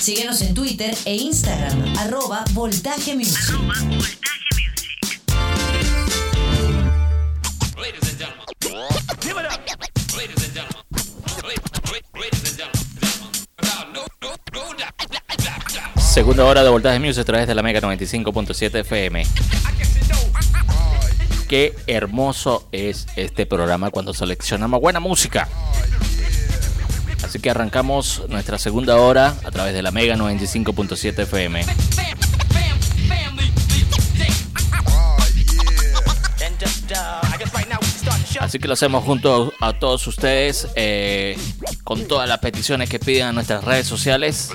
Síguenos en Twitter e Instagram, arroba Voltaje Music. Segunda hora de Voltaje Music a través de la Mega 95.7 FM. Qué hermoso es este programa cuando seleccionamos buena música. Así que arrancamos nuestra segunda hora a través de la Mega 95.7 FM. Así que lo hacemos junto a todos ustedes eh, con todas las peticiones que piden a nuestras redes sociales.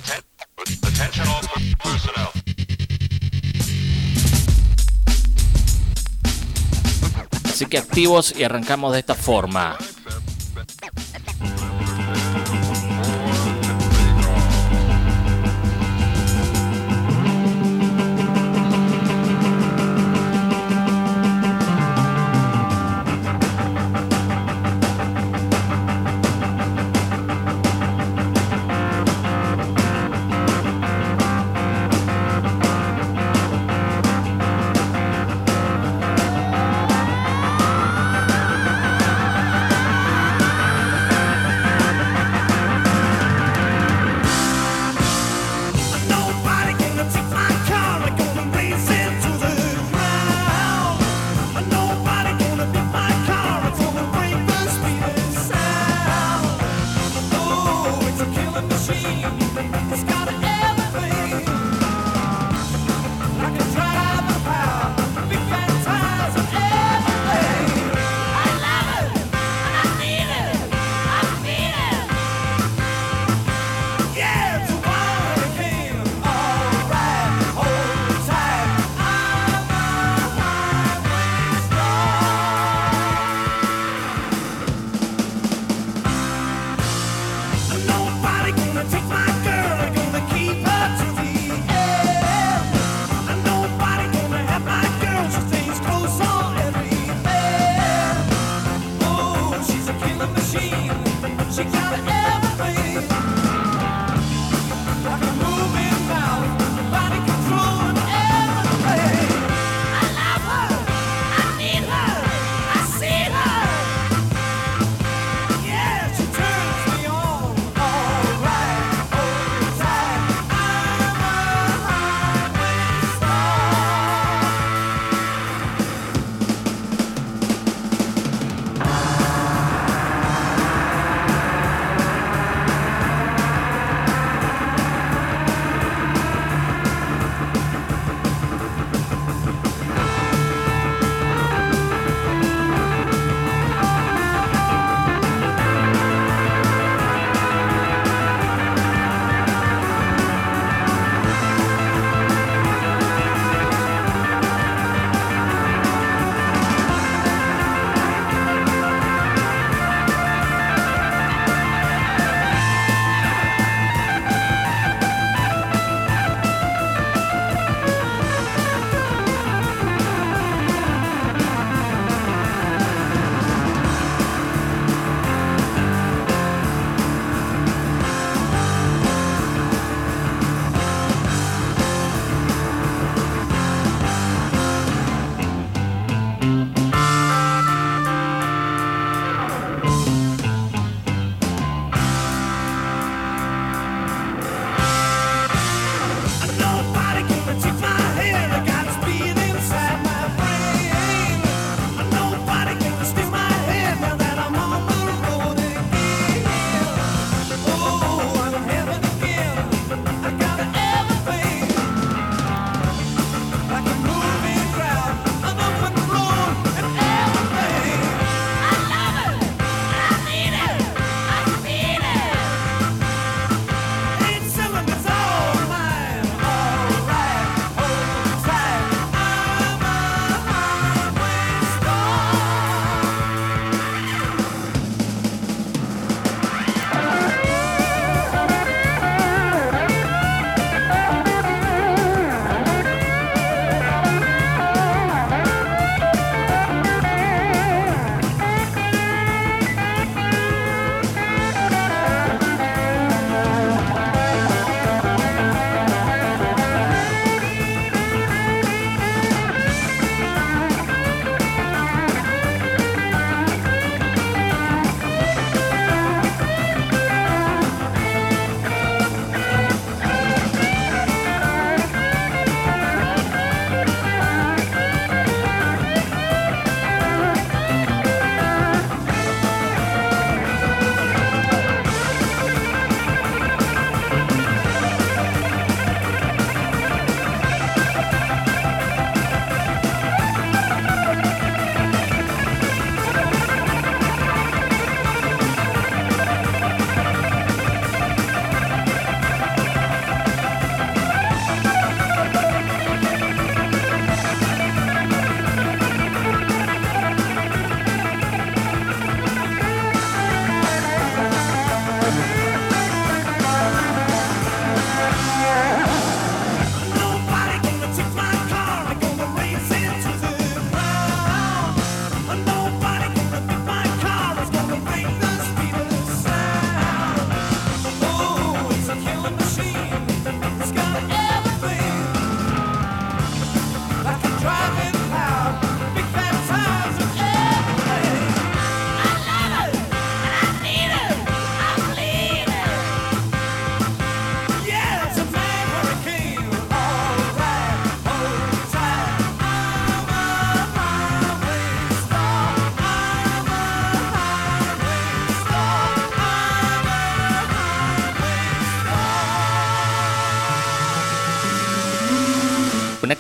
Así que activos y arrancamos de esta forma.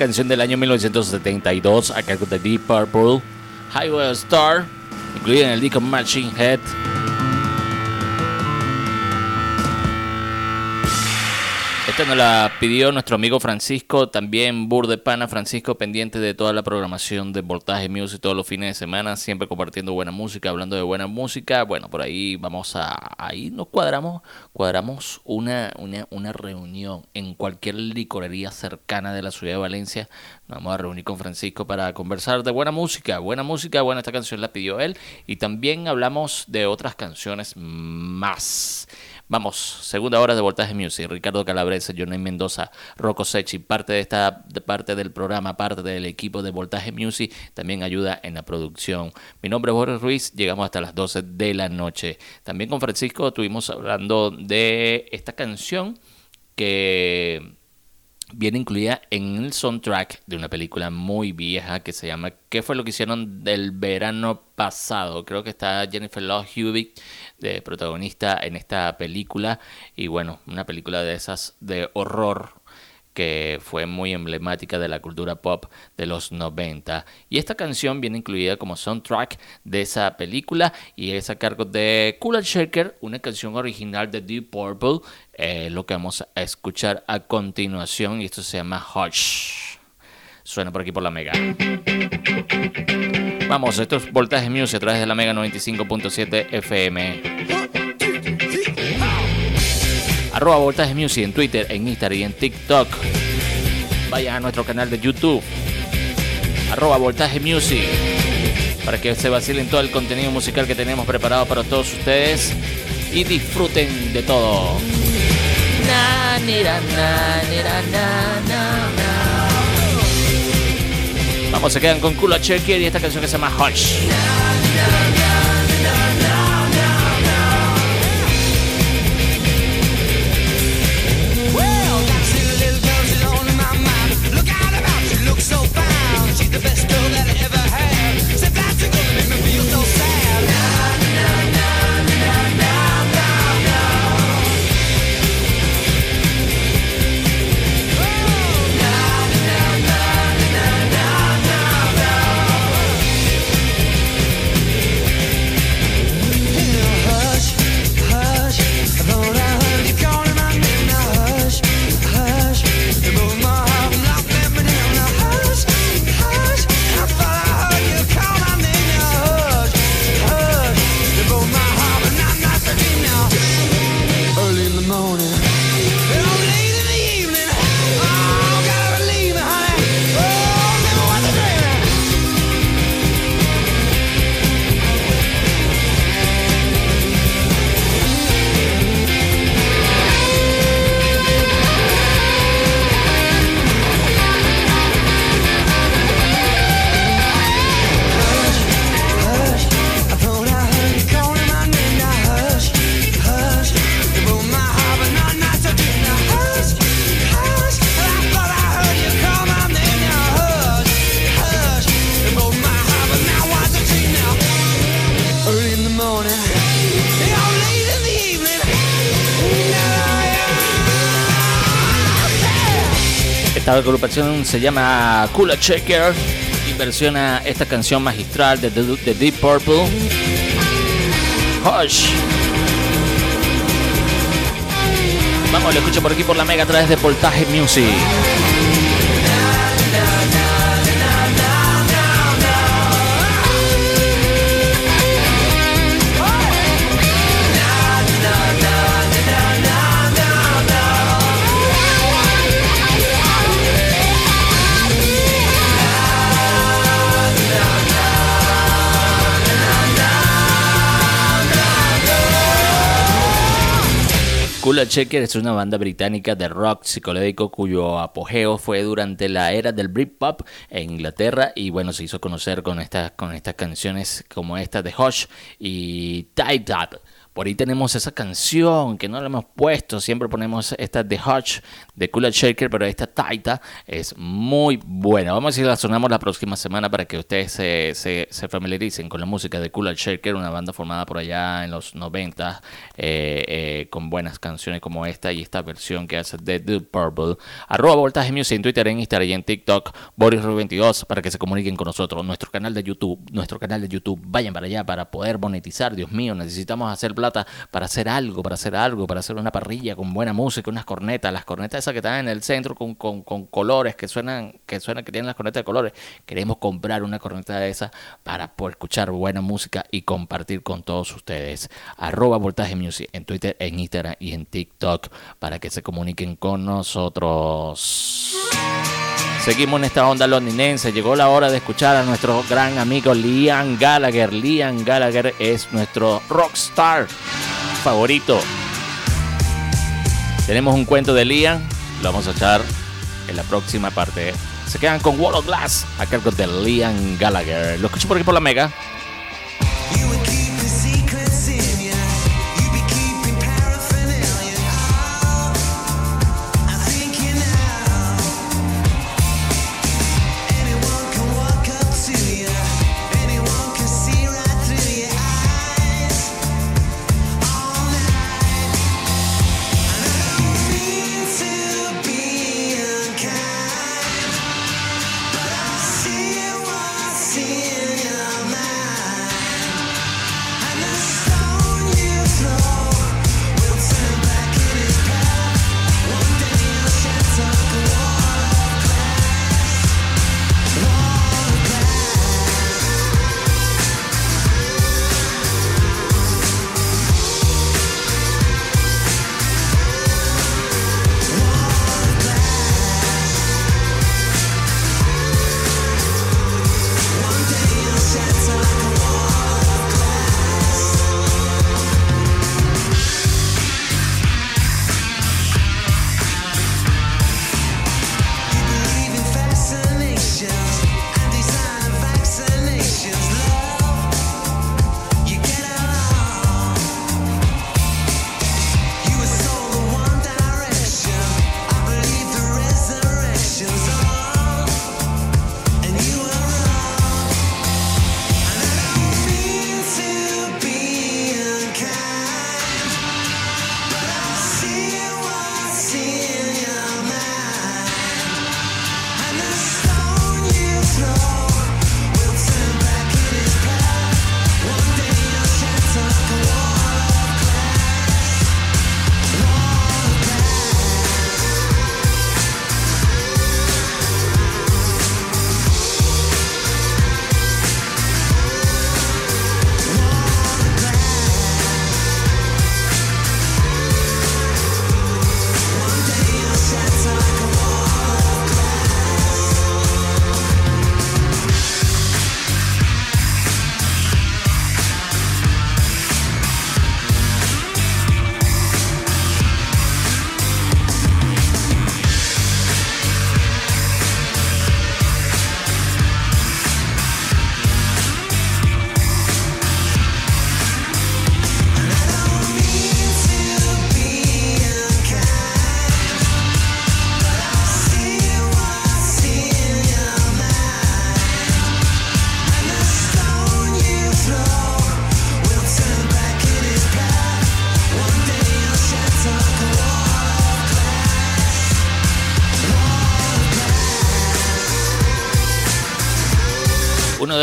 Canción del año 1972 a cargo de Deep Purple, Highway Star, incluida en el disco Machine Head. La pidió nuestro amigo Francisco, también Burde Pana. Francisco, pendiente de toda la programación de Voltaje Music todos los fines de semana, siempre compartiendo buena música, hablando de buena música. Bueno, por ahí vamos a. Ahí nos cuadramos, cuadramos una, una, una reunión en cualquier licorería cercana de la ciudad de Valencia. Nos vamos a reunir con Francisco para conversar de buena música. Buena música, bueno, esta canción la pidió él. Y también hablamos de otras canciones más. Vamos, segunda hora de Voltaje Music. Ricardo Calabresa, Johnny Mendoza, Rocco Sechi, parte de esta parte del programa, parte del equipo de Voltaje Music, también ayuda en la producción. Mi nombre es Boris Ruiz, llegamos hasta las 12 de la noche. También con Francisco estuvimos hablando de esta canción que viene incluida en el soundtrack de una película muy vieja que se llama ¿Qué fue lo que hicieron del verano pasado? Creo que está Jennifer Love Hewitt de protagonista en esta película y bueno, una película de esas de horror que fue muy emblemática de la cultura pop de los 90. Y esta canción viene incluida como soundtrack de esa película y es a cargo de Cool Shaker, una canción original de Deep Purple, eh, lo que vamos a escuchar a continuación y esto se llama Hush. Suena por aquí por la Mega. Vamos, esto es Voltaje Music a través de la Mega 95.7 FM arroba Voltaje Music en Twitter, en Instagram y en TikTok. Vayan a nuestro canal de YouTube, arroba Voltaje Music, para que se vacilen todo el contenido musical que tenemos preparado para todos ustedes y disfruten de todo. Vamos, se quedan con Kula Checker y esta canción que se llama Hush. Agrupación se llama Kula Checker y versiona esta canción magistral de, Deep Purple. Hush. Vamos, lo escucho por aquí por la mega a través de Voltaje Music. Checker es una banda británica de rock psicodélico cuyo apogeo fue durante la era del Britpop en Inglaterra y bueno, se hizo conocer con estas, con estas canciones como esta de Hush y Tied Up. Por ahí tenemos esa canción que no la hemos puesto. Siempre ponemos esta de Hutch de Cooler Shaker, pero esta Taita es muy buena. Vamos a si la sonamos la próxima semana para que ustedes se, se, familiaricen con la música de Cooler Shaker, una banda formada por allá en los 90 eh, eh, con buenas canciones como esta y esta versión que hace de The Purple. Arroba Voltaje Music en Twitter, en Instagram y en TikTok. Boris22 para que se comuniquen con nosotros. Nuestro canal de YouTube, nuestro canal de YouTube. Vayan para allá para poder monetizar. Dios mío, necesitamos hacer plata para hacer algo, para hacer algo, para hacer una parrilla con buena música, unas cornetas, las cornetas que están en el centro con, con, colores, que suenan, que suenan, que tienen las cornetas de colores. Queremos comprar una corneta de esas para poder escuchar buena música y compartir con todos ustedes. Arroba Voltaje Music en Twitter, en Instagram y en TikTok para que se comuniquen con nosotros. Seguimos en esta onda londinense. Llegó la hora de escuchar a nuestro gran amigo Liam Gallagher. Liam Gallagher es nuestro rockstar favorito. Tenemos un cuento de Liam. Lo vamos a echar en la próxima parte. Se quedan con Wall of Glass a cargo de Liam Gallagher. Lo escucho por aquí por la Mega.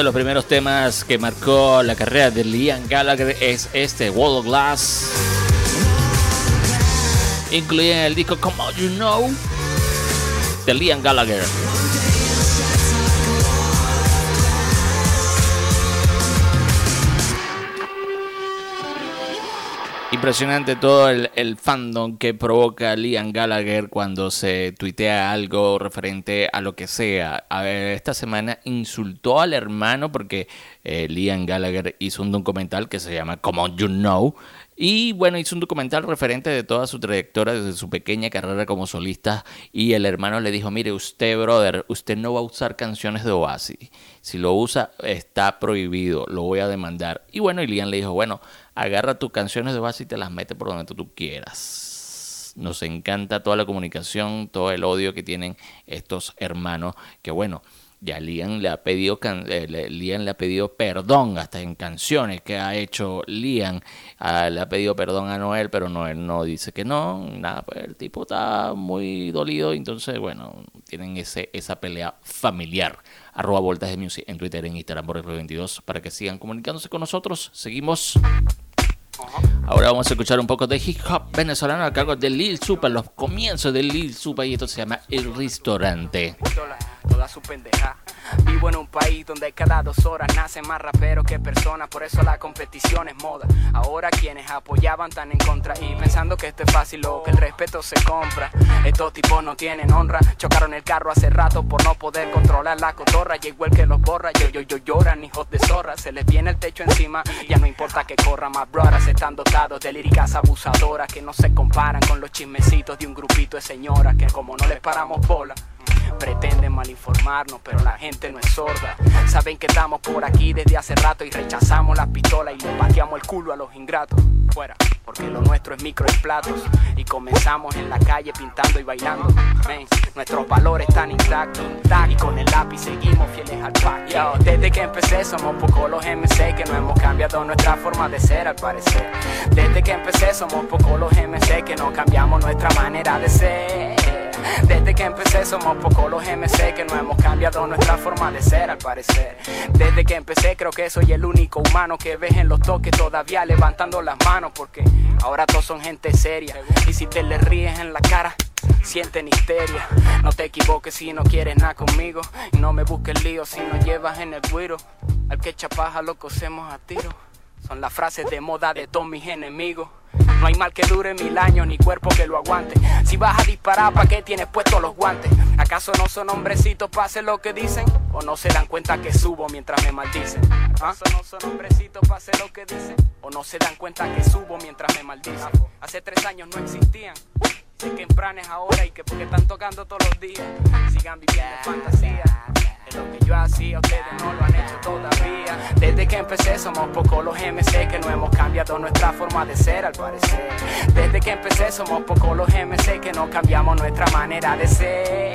Los primeros temas que marcó la carrera de Liam Gallagher es este Wall of Glass. Incluye el disco Come On You Know de Liam Gallagher. Impresionante todo el, fandom que provoca Liam Gallagher cuando se tuitea algo referente a lo que sea. A ver, esta semana insultó al hermano porque eh, Liam Gallagher hizo un documental que se llama Come You Know Y bueno, hizo un documental referente de toda su trayectoria desde su pequeña carrera como solista. Y el hermano le dijo, mire, usted, brother, usted no va a usar canciones de Oasis. Si lo usa, está prohibido, lo voy a demandar. Y bueno, y Liam le dijo, bueno, agarra tus canciones de Oasis y te las mete por donde tú quieras. Nos encanta toda la comunicación, todo el odio que tienen estos hermanos, que bueno, ya Liam le ha pedido eh, le ha pedido perdón hasta en canciones que ha hecho Liam. Ah, le ha pedido perdón a Noel pero Noel no dice que no nada pues el tipo está muy dolido entonces bueno tienen ese esa pelea familiar. Arroba voltas de music en Twitter en Instagram por el 22 para que sigan comunicándose con nosotros. Seguimos. Ahora vamos a escuchar un poco de hip hop venezolano a cargo de Lil Super, los comienzos de Lil Super y esto se llama El Restaurante toda su pendeja. Vivo en un país donde cada dos horas nacen más raperos que personas, por eso la competición es moda. Ahora quienes apoyaban están en contra y pensando que esto es fácil o que el respeto se compra. Estos tipos no tienen honra, chocaron el carro hace rato por no poder controlar la cotorra. Llegó el que los borra, yo, yo, yo lloran, hijos de zorra. Se les viene el techo encima, ya no importa que corra más brothers. Están dotados de líricas abusadoras que no se comparan con los chismecitos de un grupito de señoras que como no les paramos bola. Pretenden malinformarnos, pero la gente no es sorda. Saben que estamos por aquí desde hace rato y rechazamos las pistolas y le pateamos el culo a los ingratos. Fuera, porque lo nuestro es micro y platos. Y comenzamos en la calle pintando y bailando. nuestros valores están intactos. Y con el lápiz seguimos fieles al pacto. Desde que empecé somos pocos los MC que no hemos cambiado nuestra forma de ser al parecer. Desde que empecé somos pocos los MC que no cambiamos nuestra manera de ser. Empecé somos pocos los MC que no hemos cambiado nuestra forma de ser al parecer. Desde que empecé creo que soy el único humano que ves en los toques todavía levantando las manos porque ahora todos son gente seria y si te le ríes en la cara sienten histeria. No te equivoques si no quieres nada conmigo. Y no me busques lío si no llevas en el guiro. Al que chapaja lo cosemos a tiro. Son las frases de moda de todos mis enemigos. No hay mal que dure mil años ni cuerpo que lo aguante. Si vas a disparar, ¿para qué tienes puestos los guantes? ¿Acaso no son hombrecitos para hacer lo que dicen? ¿O no se dan cuenta que subo mientras me maldicen? ¿Acaso no son hombrecitos para hacer lo que dicen? ¿O no se dan cuenta que subo mientras me maldicen? Hace tres años no existían. Sé que es ahora y que porque están tocando todos los días sigan viviendo fantasía lo que yo hacía, ustedes no lo han hecho todavía. Desde que empecé somos pocos los MC que no hemos cambiado nuestra forma de ser al parecer. Desde que empecé somos pocos los MC que no cambiamos nuestra manera de ser.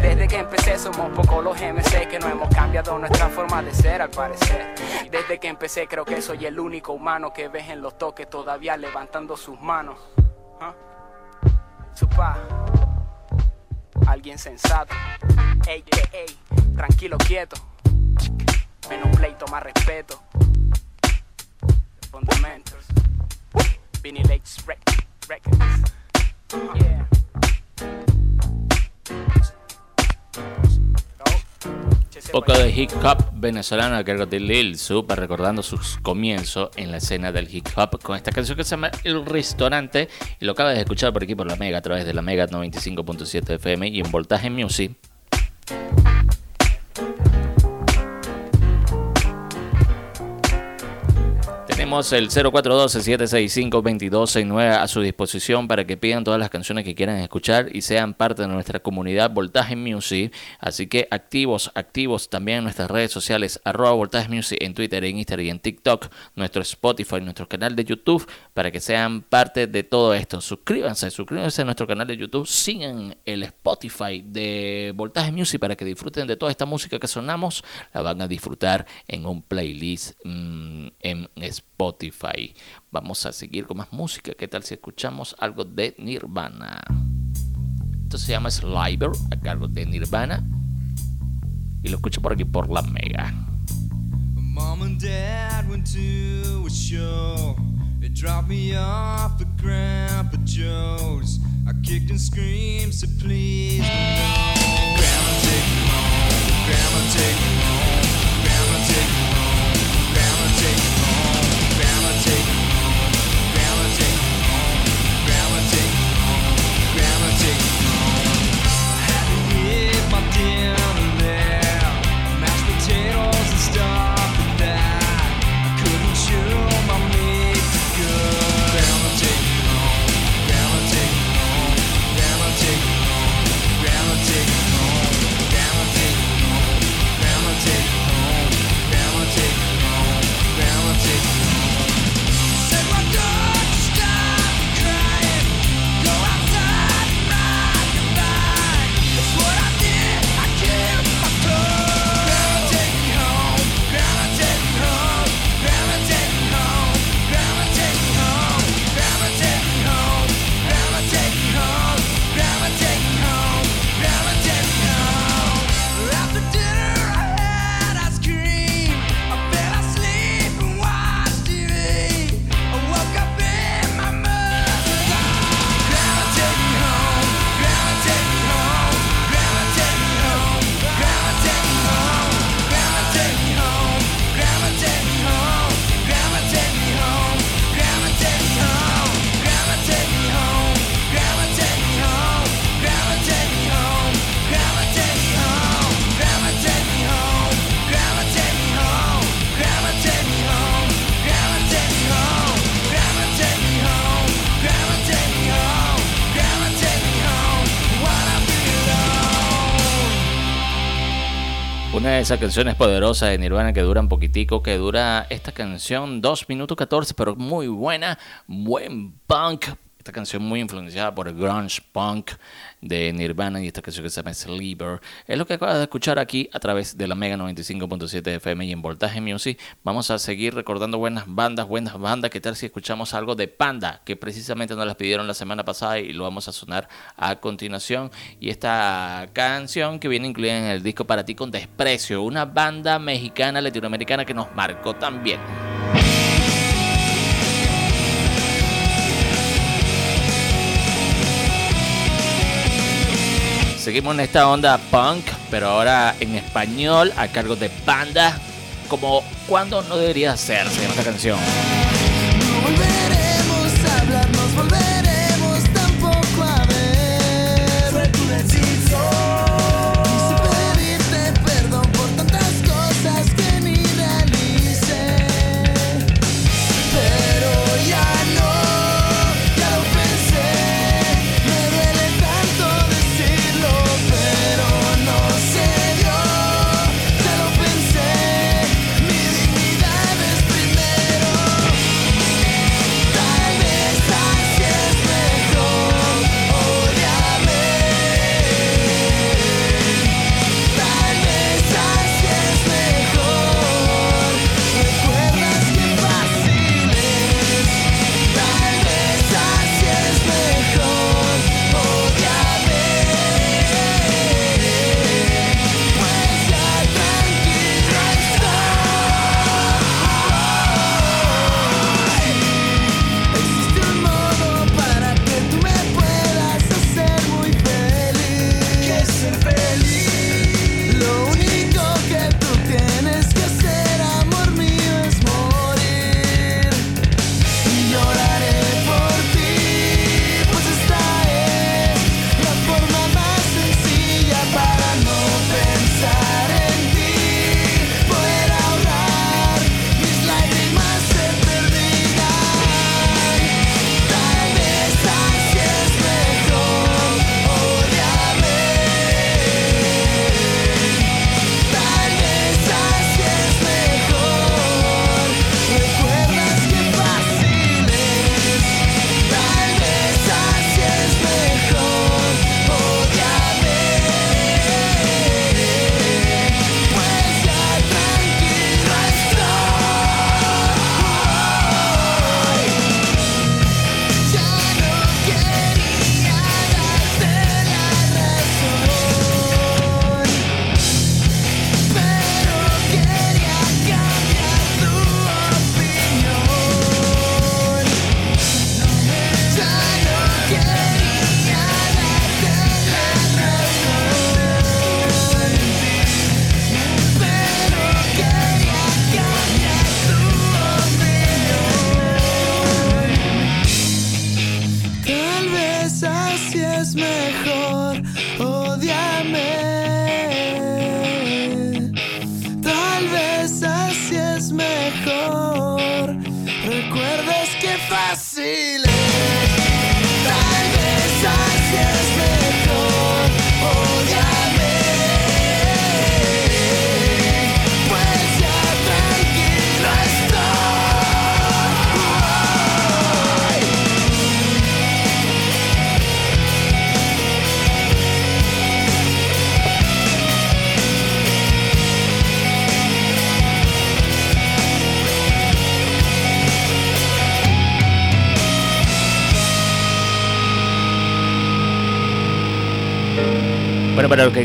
Desde que empecé somos pocos los MC que no hemos cambiado nuestra forma de ser al parecer. Desde que empecé creo que soy el único humano que ves en los toques todavía levantando sus manos. ¿Ah? Supa alguien sensato. Ey, ey, ey, tranquilo, quieto. Menos pleito, más respeto. Fundamentos. Vinny Lakes Records. Yeah. Poco de hip hop venezolano de Lil Super recordando sus comienzos en la escena del hip hop con esta canción que se llama El Restaurante y lo acabas de escuchar por aquí por la Mega a través de la Mega 95.7 FM y en Voltaje Music. El 0412-765-2269 a su disposición para que pidan todas las canciones que quieran escuchar y sean parte de nuestra comunidad Voltaje Music. Así que activos, activos también en nuestras redes sociales, arroba Voltaje Music en Twitter, en Instagram y en TikTok, nuestro Spotify, nuestro canal de YouTube, para que sean parte de todo esto. Suscríbanse, suscríbanse a nuestro canal de YouTube, sigan el Spotify de Voltaje Music para que disfruten de toda esta música que sonamos. La van a disfrutar en un playlist mm, en Spotify Spotify. Vamos a seguir con más música. ¿Qué tal si escuchamos algo de Nirvana? Esto se llama Sliver, a cargo de Nirvana. Y lo escucho por aquí por la Mega. Mom and Dad went to a show. They dropped me off at Grandpa Joe's. I kicked and screamed, so please. Grandma, take me home. Grandma, take me home. Grandma, take me home. Again. Esas canciones poderosas de Nirvana que dura un poquitico, que dura esta canción 2 minutos 14, pero muy buena, buen punk. Esta canción muy influenciada por el grunge punk de Nirvana y esta canción que se llama Sleeper. Es lo que acabas de escuchar aquí a través de la Mega 95.7 FM y en Voltaje Music. Vamos a seguir recordando buenas bandas, buenas bandas. ¿Qué tal si escuchamos algo de Panda? Que precisamente nos las pidieron la semana pasada y lo vamos a sonar a continuación. Y esta canción que viene incluida en el disco Para ti con desprecio. Una banda mexicana, latinoamericana que nos marcó también. Seguimos en esta onda punk, pero ahora en español a cargo de banda, como cuando no debería ser, se llama esta canción.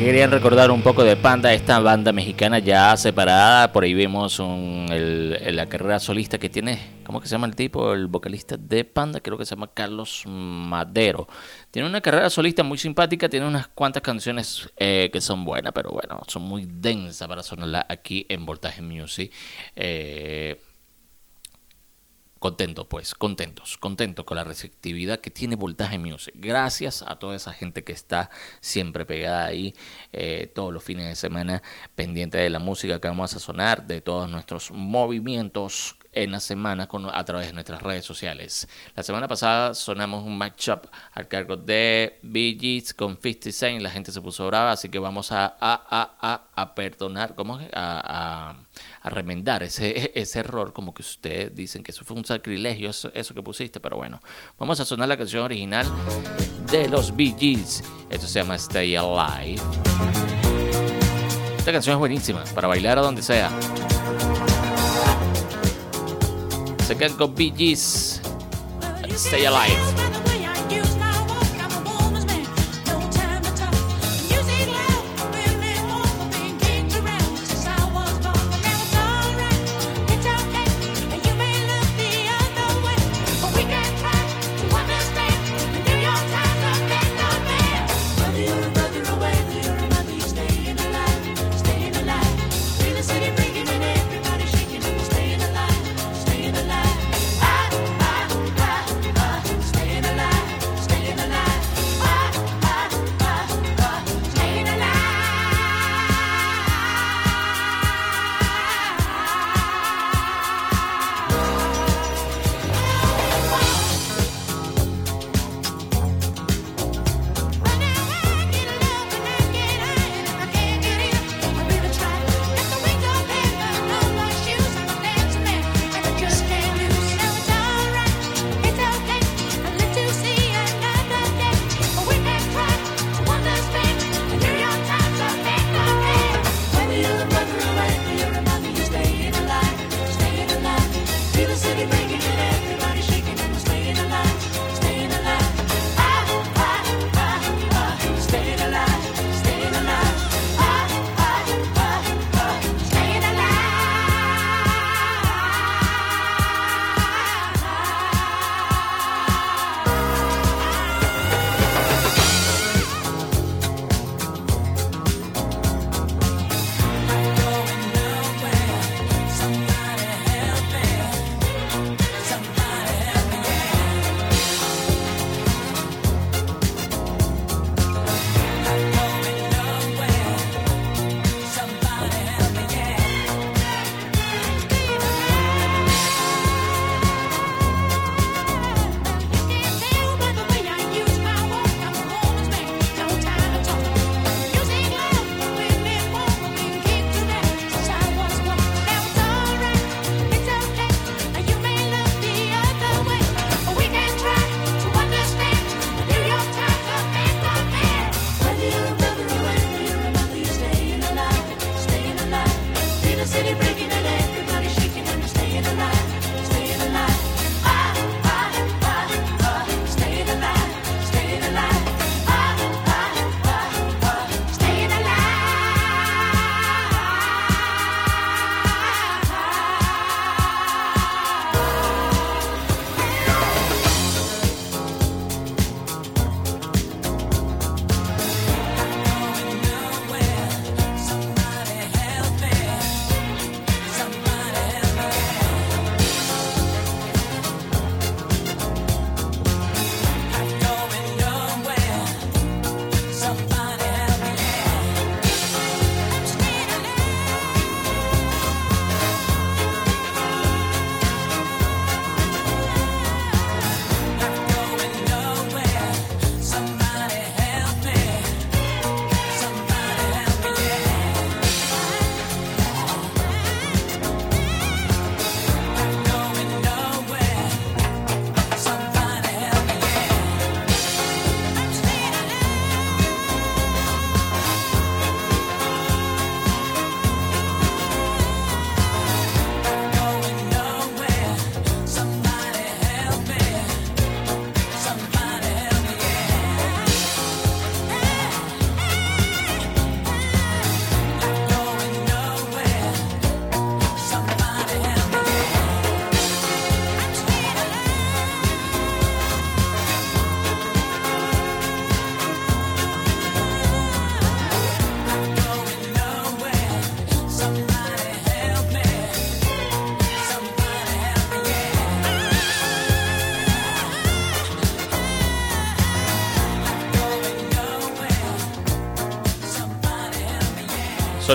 Querían recordar un poco de Panda, esta banda mexicana ya separada, por ahí vemos la carrera solista que tiene, ¿cómo que se llama el tipo? El vocalista de Panda, creo que se llama Carlos Madero. Tiene una carrera solista muy simpática, tiene unas cuantas canciones eh, que son buenas, pero bueno, son muy densas para sonarla aquí en Voltaje Music. Eh, Contentos, pues, contentos, contentos con la receptividad que tiene Voltaje Music. Gracias a toda esa gente que está siempre pegada ahí eh, todos los fines de semana, pendiente de la música que vamos a sonar, de todos nuestros movimientos en la semana con, a través de nuestras redes sociales. La semana pasada sonamos un matchup al cargo de Bee con 50 Cent. La gente se puso brava, así que vamos a, a, a, a perdonar, ¿cómo es? A, a, remendar ese, ese error, como que ustedes dicen que eso fue un sacrilegio, eso, eso que pusiste, pero bueno. Vamos a sonar la canción original de los Bee Gees. Esto se llama Stay Alive. Esta canción es buenísima, para bailar a donde sea. Se quedan con Bee Gees. Stay Alive.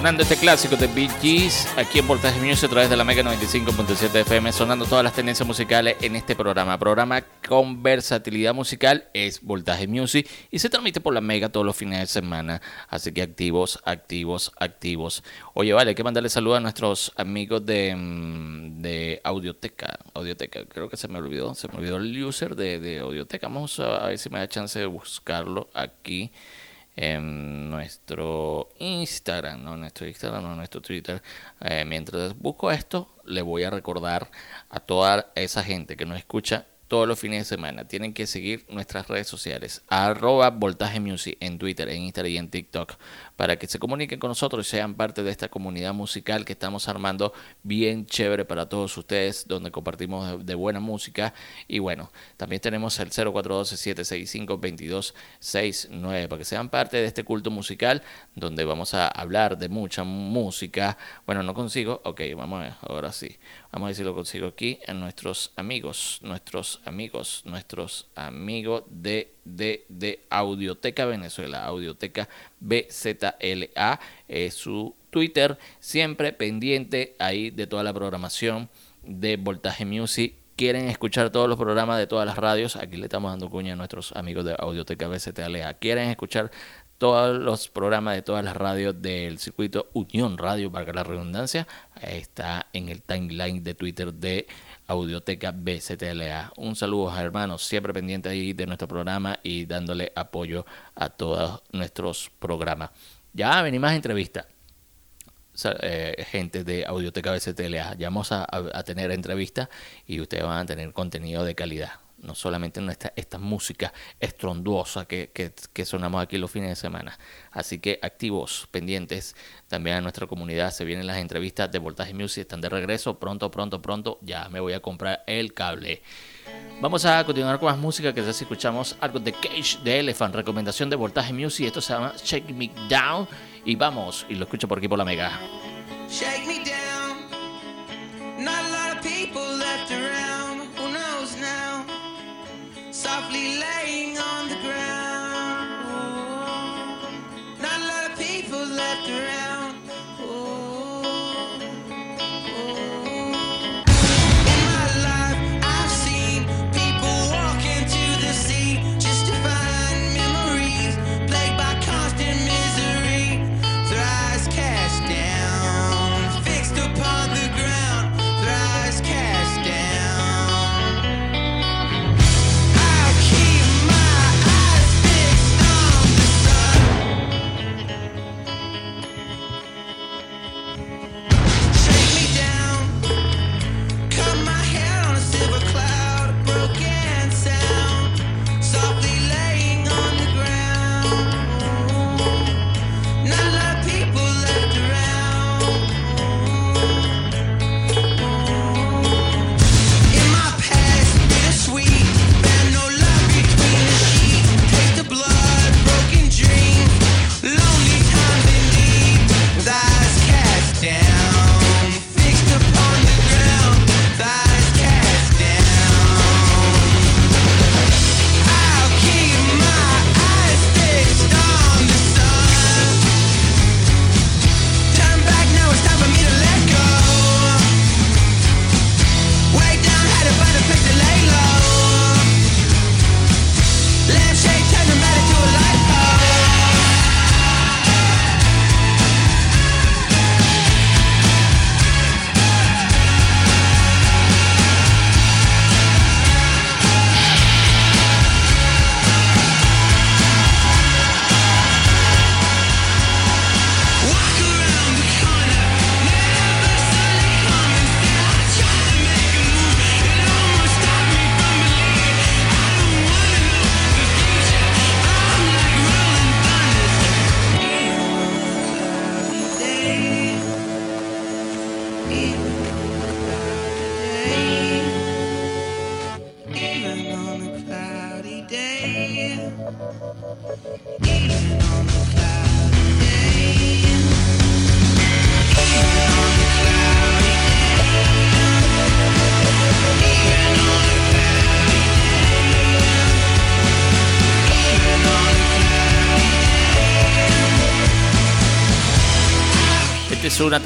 Sonando este clásico de Bee Gees aquí en Voltaje Music a través de la Mega 95.7 FM, sonando todas las tendencias musicales en este programa. Programa con versatilidad musical es Voltaje Music y se transmite por la Mega todos los fines de semana. Así que activos, activos, activos. Oye, vale, hay que mandarle saludos a nuestros amigos de, mm, de Audioteca. Audioteca, creo que se me olvidó, se me olvidó el user de, de Audioteca. Vamos a ver si me da chance de buscarlo aquí en nuestro Instagram, no nuestro Instagram, no nuestro Twitter. Eh, mientras busco esto, le voy a recordar a toda esa gente que nos escucha todos los fines de semana. Tienen que seguir nuestras redes sociales, arroba Voltaje Music en Twitter, en Instagram y en TikTok, para que se comuniquen con nosotros y sean parte de esta comunidad musical que estamos armando bien chévere para todos ustedes, donde compartimos de, buena música. Y bueno, también tenemos el 0412-765-2269, para que sean parte de este culto musical, donde vamos a hablar de mucha música. Bueno, no consigo, ok, vamos a ver, ahora sí. Vamos a ver si lo consigo aquí en nuestros amigos, nuestros amigos, nuestros amigos de, de, de Audioteca Venezuela, Audioteca BZLA, es su Twitter, siempre pendiente ahí de toda la programación de Voltaje Music. Quieren escuchar todos los programas de todas las radios, aquí le estamos dando cuña a nuestros amigos de Audioteca BZLA. Quieren escuchar todos los programas de todas las radios del circuito Unión Radio, para la redundancia, está en el timeline de Twitter de Audioteca BCTLA. Un saludo a hermanos, siempre pendientes ahí de nuestro programa y dándole apoyo a todos nuestros programas. Ya venimos más entrevistas. Eh, gente de Audioteca BCTLA. Ya vamos a, a tener entrevistas y ustedes van a tener contenido de calidad no solamente en esta, música estronduosa que, que, sonamos aquí los fines de semana. Así que activos, pendientes también a nuestra comunidad. Se vienen las entrevistas de Voltaje Music, están de regreso. Pronto, pronto, pronto. Ya me voy a comprar el cable. Vamos a continuar con más música que ya escuchamos algo de Cage de Elephant, recomendación de Voltaje Music. Esto se llama Shake Me Down. Y vamos, y lo escucho por aquí por la mega. Shake me softly lame.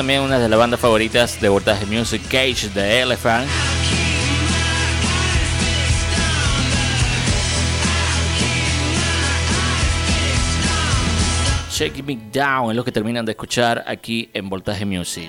También una de las bandas favoritas de Voltaje Music, Cage the Elephant. Shake Me Down es lo que terminan de escuchar aquí en Voltaje Music.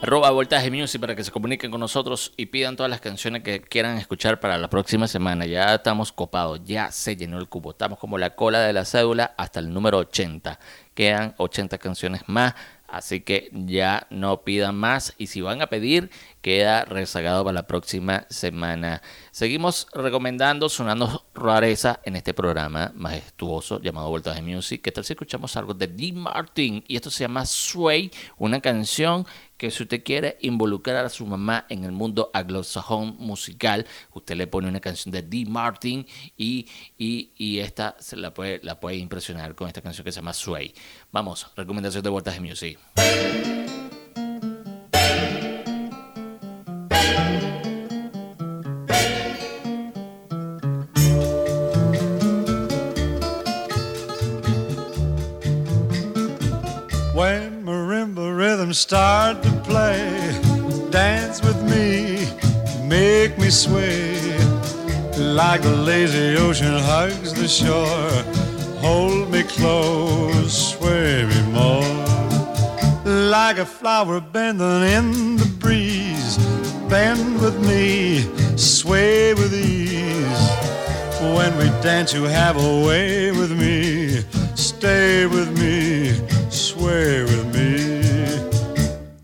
Arroba Voltaje Music para que se comuniquen con nosotros y pidan todas las canciones que quieran escuchar para la próxima semana. Ya estamos copados, ya se llenó el cubo. Estamos como la cola de la cédula hasta el número 80. Quedan 80 canciones más. Así que ya no pidan más y si van a pedir, queda rezagado para la próxima semana. Seguimos recomendando, sonando rareza en este programa majestuoso llamado Voltaje Music. ¿Qué tal si escuchamos algo de Dean Martin? Y esto se llama Sway, una canción que si usted quiere involucrar a su mamá en el mundo anglosajón musical, usted le pone una canción de Dean Martin y, y, esta se la puede, la puede impresionar con esta canción que se llama Sway. Vamos, recomendación de Voltaje Music. Start to play, dance with me, make me sway. Like the lazy ocean hugs the shore, hold me close, sway me more. Like a flower bending in the breeze, bend with me, sway with ease. When we dance, you have a way with me. Stay with me, sway with me.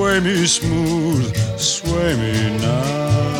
Sway me smooth, sway me now.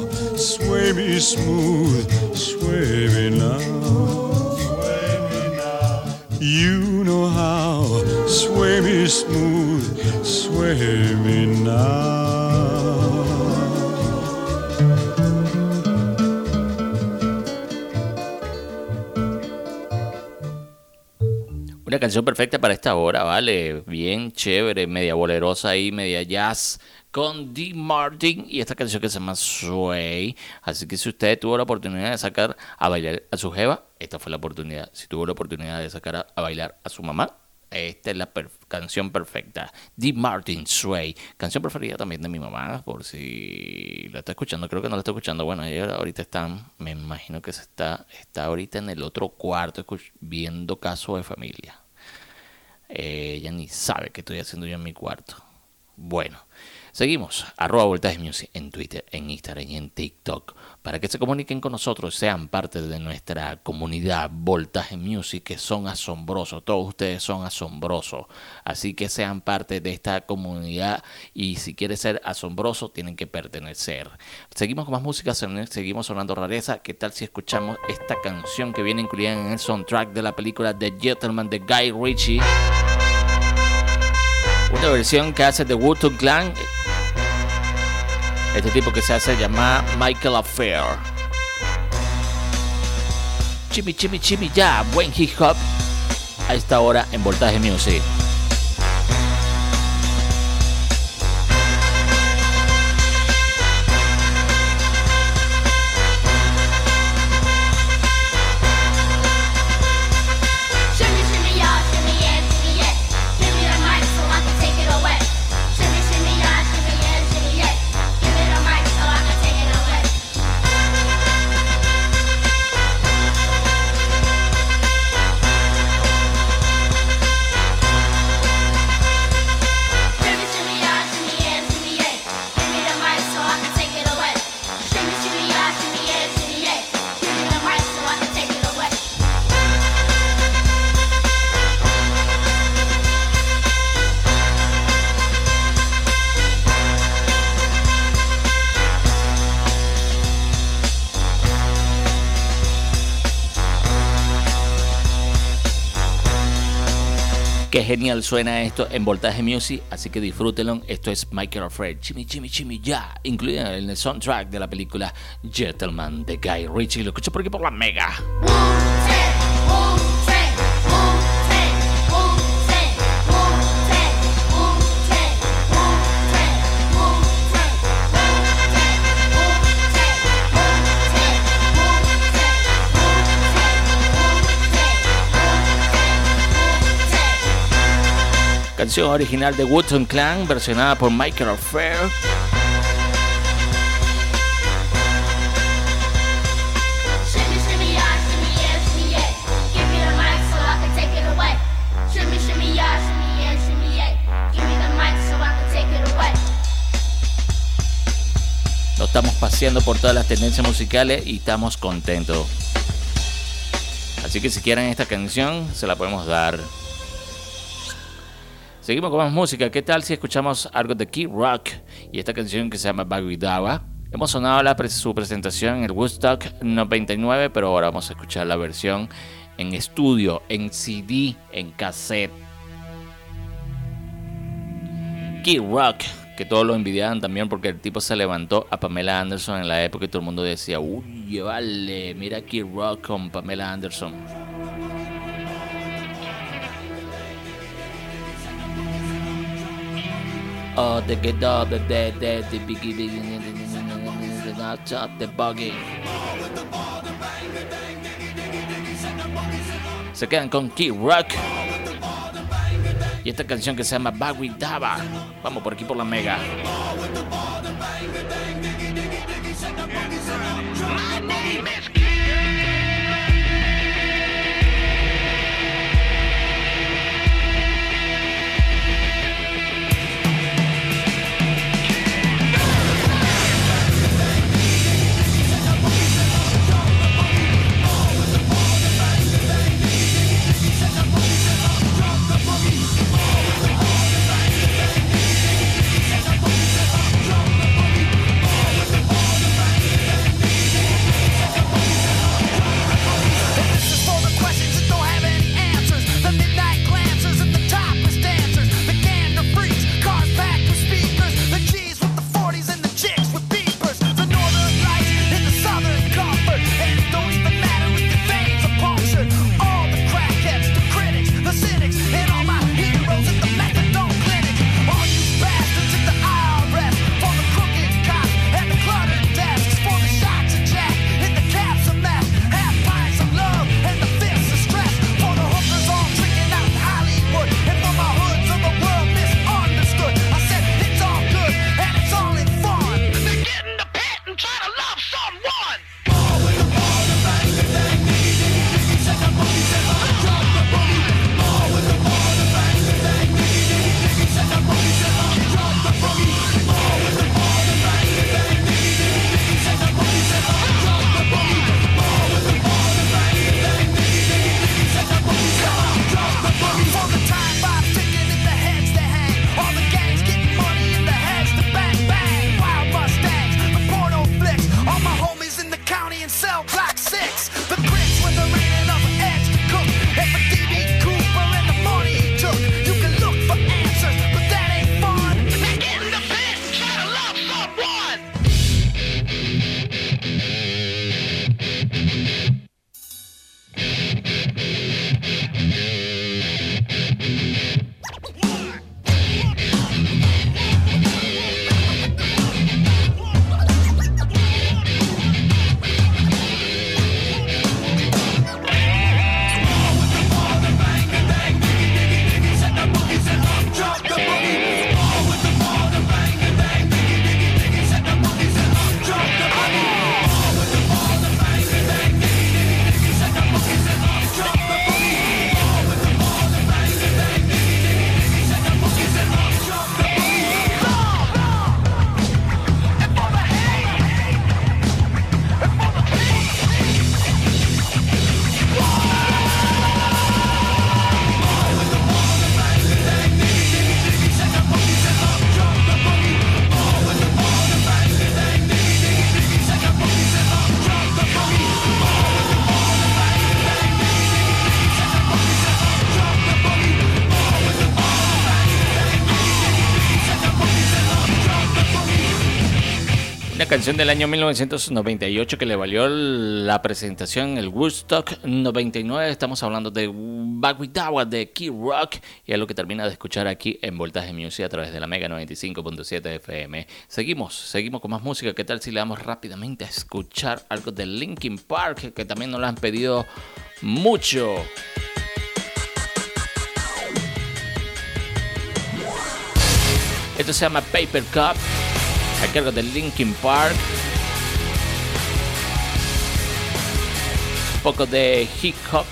Sway me smooth, sway me now. Sway now. You know how. Sway me smooth, sway me now. Una canción perfecta para esta hora, ¿vale? Bien chévere, media bolerosa ahí, media jazz con Dean Martin y esta canción que se llama Sway. Así que si usted tuvo la oportunidad de sacar a bailar a su jeva, esta fue la oportunidad. Si tuvo la oportunidad de sacar a, bailar a su mamá, esta es la canción perfecta. Dean Martin Sway. Canción preferida también de mi mamá, por si la está escuchando. Creo que no la está escuchando. Bueno, ella ahorita está, me imagino que se está, está ahorita en el otro cuarto viendo caso de familia. Eh, ella ni sabe qué estoy haciendo yo en mi cuarto. Bueno, seguimos. Arroba Voltaje Music en Twitter, en Instagram y en TikTok. Para que se comuniquen con nosotros, sean parte de nuestra comunidad Voltaje Music, que son asombrosos. Todos ustedes son asombrosos. Así que sean parte de esta comunidad. Y si quieren ser asombroso, tienen que pertenecer. Seguimos con más música, seguimos sonando rareza. ¿Qué tal si escuchamos esta canción que viene incluida en el soundtrack de la película The Gentleman de Guy Ritchie? Una versión que hace The Wu-Tang Clan Este tipo que se hace llamar Michael Affair. Chimi, chimi, chimi, ya, buen hip hop a esta hora en Voltaje Music. Genial suena esto en Voltaje Music, así que disfrútenlo. Esto es Michael Alfred, Chimi Chimi Chimi Ya, incluido en el soundtrack de la película Gentleman de Guy Ritchie. Lo escucho por aquí por la Mega. Me the mic so I can take it away. Nos estamos paseando por todas las tendencias musicales y estamos contentos. Así que si quieren esta canción, se la podemos dar. Seguimos con más música. ¿Qué tal si escuchamos algo de Kid Rock y esta canción que se llama Bagwidawa? Hemos sonado la, su presentación en el Woodstock 99, pero ahora vamos a escuchar la versión en estudio, en CD, en cassette. Kid Rock, que todos lo envidiaban también porque el tipo se levantó a Pamela Anderson en la época y todo el mundo decía, uy, vale, mira Kid Rock con Pamela Anderson. Oh, get up, the dead, dead, the biggie, biggie, not up, the buggy. Se quedan con Kid Rock. Y esta canción que se llama Bagui Daba. Vamos por aquí por la mega. Del año 1998 que le valió la presentación en el Woodstock 99. Estamos hablando de Back With Dawa de Key Rock y es lo que termina de escuchar aquí en Voltaje Music a través de la Mega 95.7 FM. Seguimos, seguimos con más música. ¿Qué tal si le damos rápidamente a escuchar algo de Linkin Park que también nos lo han pedido mucho? Esto se llama Paper Cup a cargo de Linkin Park. Un poco de hip hop,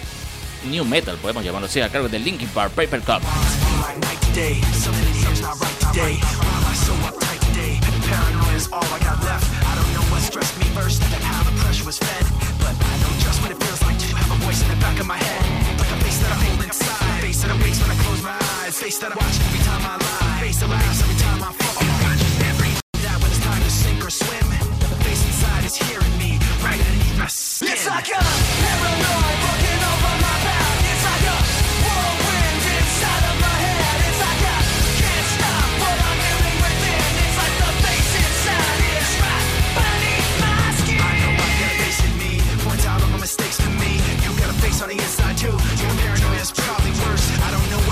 new metal, podemos llamarlo así, a cargo de Linkin Park, Paper Cup. Face that I watch every time I lie. Face or swim, the face inside is hearing me right underneath my skin. It's like a paranoid looking over my back. It's like a whirlwind inside of my head. It's like I can't stop what I'm within. It's like the face inside is right beneath my skin. I know I got a face in me. Out all my mistakes to me. You got a face on the inside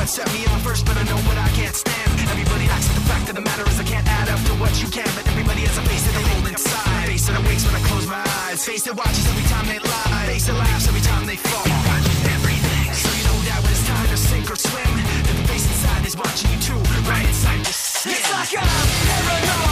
set me up first, but I know what I can't stand. Everybody acts, but the fact of the matter is I can't add up to what you can. But everybody has a face that they hold inside. Face that awakes when I close my eyes. Face that watches every time they lie. Face that laughs every time they fall. Everything. So you know that when it's time to sink or swim, that the face inside is watching you too, right inside your skin. It's like I'm paranoid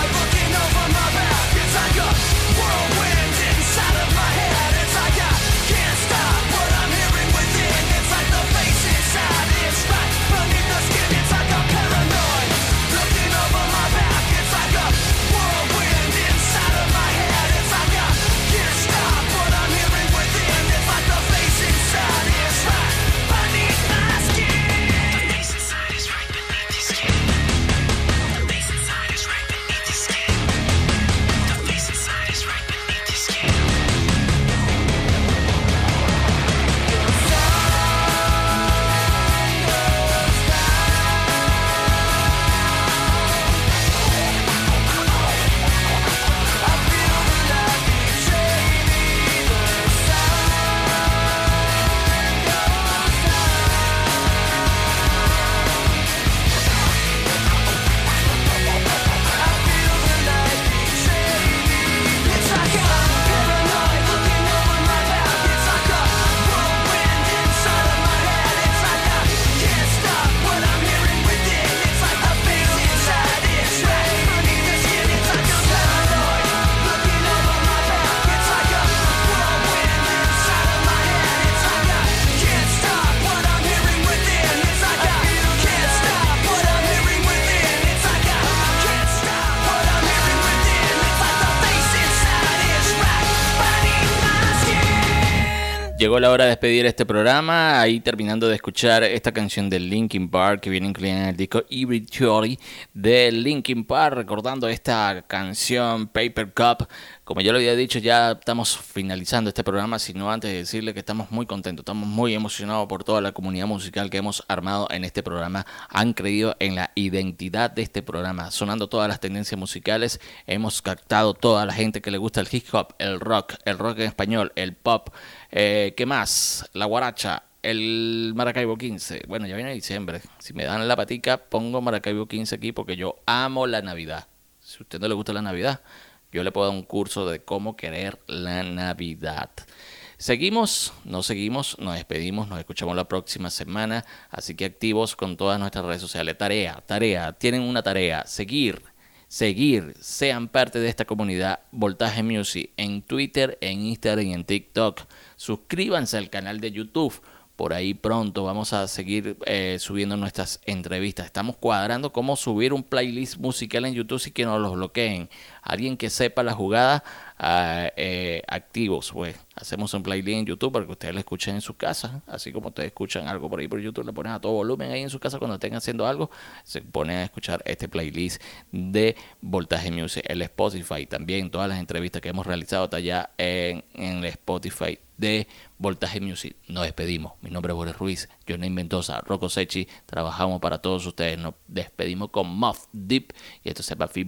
Llegó la hora de despedir este programa, ahí terminando de escuchar esta canción de Linkin Park que viene incluida en el disco Every Theory de Linkin Park, recordando esta canción Paper Cup. Como ya lo había dicho, ya estamos finalizando este programa, sino antes de decirle que estamos muy contentos, estamos muy emocionados por toda la comunidad musical que hemos armado en este programa. Han creído en la identidad de este programa, sonando todas las tendencias musicales. Hemos captado toda la gente que le gusta el hip hop, el rock, el rock en español, el pop. Eh, ¿Qué más? La guaracha, el Maracaibo 15. Bueno, ya viene diciembre. Si me dan la patica, pongo Maracaibo 15 aquí porque yo amo la Navidad. Si a usted no le gusta la Navidad, yo le puedo dar un curso de cómo querer la Navidad. Seguimos, no seguimos, nos despedimos, nos escuchamos la próxima semana. Así que activos con todas nuestras redes sociales. Tarea, tarea, tienen una tarea, seguir, seguir, sean parte de esta comunidad Voltaje Music en Twitter, en Instagram y en TikTok. Suscríbanse al canal de YouTube. Por ahí pronto vamos a seguir eh, subiendo nuestras entrevistas. Estamos cuadrando cómo subir un playlist musical en YouTube sin que nos los bloqueen. Alguien que sepa la jugada, eh, activos, pues. Hacemos un playlist en YouTube para que ustedes lo escuchen en su casa. Así como ustedes escuchan algo por ahí por YouTube, le ponen a todo volumen ahí en su casa cuando estén haciendo algo. Se ponen a escuchar este playlist de Voltaje Music. El Spotify también, todas las entrevistas que hemos realizado está allá en, el Spotify de Voltaje Music. Nos despedimos. Mi nombre es Boris Ruiz, Johnny Mendoza, Rocco Sechi. Trabajamos para todos ustedes. Nos despedimos con Muff Deep y esto se llama Fit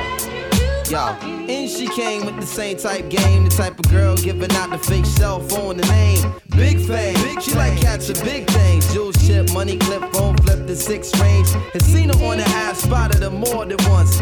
Yo, and she came with the same type game, the type of girl giving out the fake cell phone, the name. Big fame, she like catching big things. Jewel chip, money clip, phone flip the six range. Has seen her on the ass, spotted her more than once.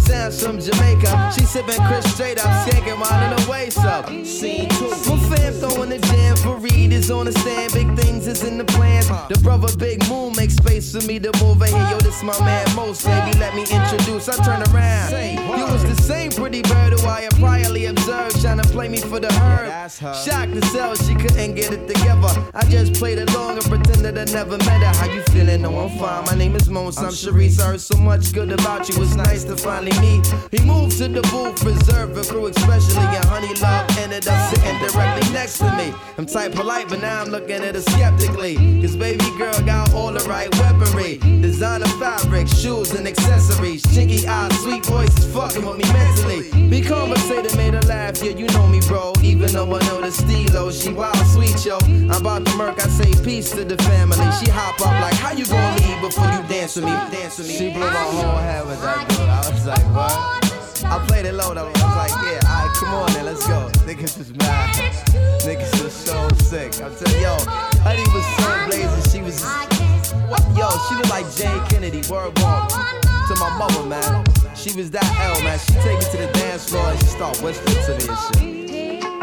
sounds from Jamaica. She sipping Chris straight up, skanking while in her waist up. Scene two. My fam throwing the jam for Reed is on the stand. Big things is in the plans. The brother Big Moon makes space for me to move in here. Yo, this my man Most, baby. Let me introduce. I turn around. You was the same pretty bird who I had priorly observed, trying to play me for the herd. Shocked to sell, she couldn't get it together. I just played along and pretended I never met her. How you feeling? No, I'm fine. My name is Mons. I'm Sharice. I heard so much good about you. It's nice to finally meet. He moved to the booth, reserved crew, especially. And Honey Love ended up sitting directly next to me. I'm type polite, but now I'm looking at her skeptically. Cause baby girl got all the right weaponry. Designer fabric, shoes and accessories. Chinky eyes, sweet voices fucking with me mentally. Be conversated, made her laugh. Yeah, you know me, bro. Even though I know the stilo, she wild sweet, yo. I'm about to murk, I say peace to the family. She hop up like, how you gonna leave before you dance with me? Dance with me. She blew my whole head with that dude. I was like, what? I played it low though. I was like, yeah, alright, come on then, let's go. Niggas is mad. Niggas is so sick. I'm telling yo, Honey was so blazing. She was, yo, she looked like Jane Kennedy. Word bomb to my mother, man. She was that L, man. She take me to the dance floor and she start whispering to me and shit.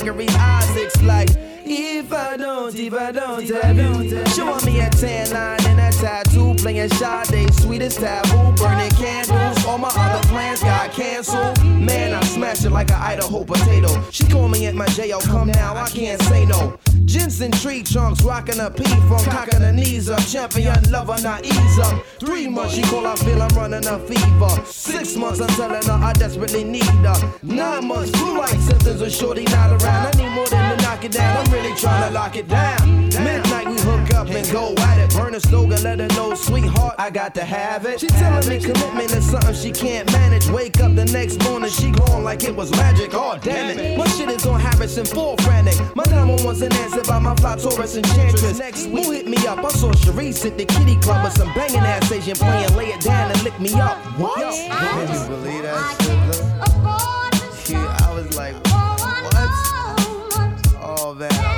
Gregory Isaacs like. If I don't, if I don't, I don't. Showing me a tan line and a tattoo, playing Sade, sweetest taboo, burning candles. All my other plans got canceled. Man, I smashed it like an Idaho potato. She call me at my jail, come now, I can't say no. Jensen tree trunks, rocking a P from cocking her knees up. Champion lover, not ease up. Three months, she call, I feel I'm running a fever. Six months, I'm telling her I desperately need her. Nine months, flu like symptoms of shorty not around. I need more than to knock it down. I'm really trying to lock it down. Midnight, we hook up and go at it. Burn a slogan, let her know, sweetheart, I got to have it. She telling me commitment is something she can't manage. Wake up the next morning, she gone like it was magic. Oh, damn it. My shit is on Harrison, full frantic. My diamond was an answer by my fly Taurus enchantress. Next week, who hit me up? I saw Sharice at the kitty club with some banging ass Asian playing Lay It Down and Lick Me Up. What? Yo, can you believe that shit. Yeah, I was like, what? Oh, man.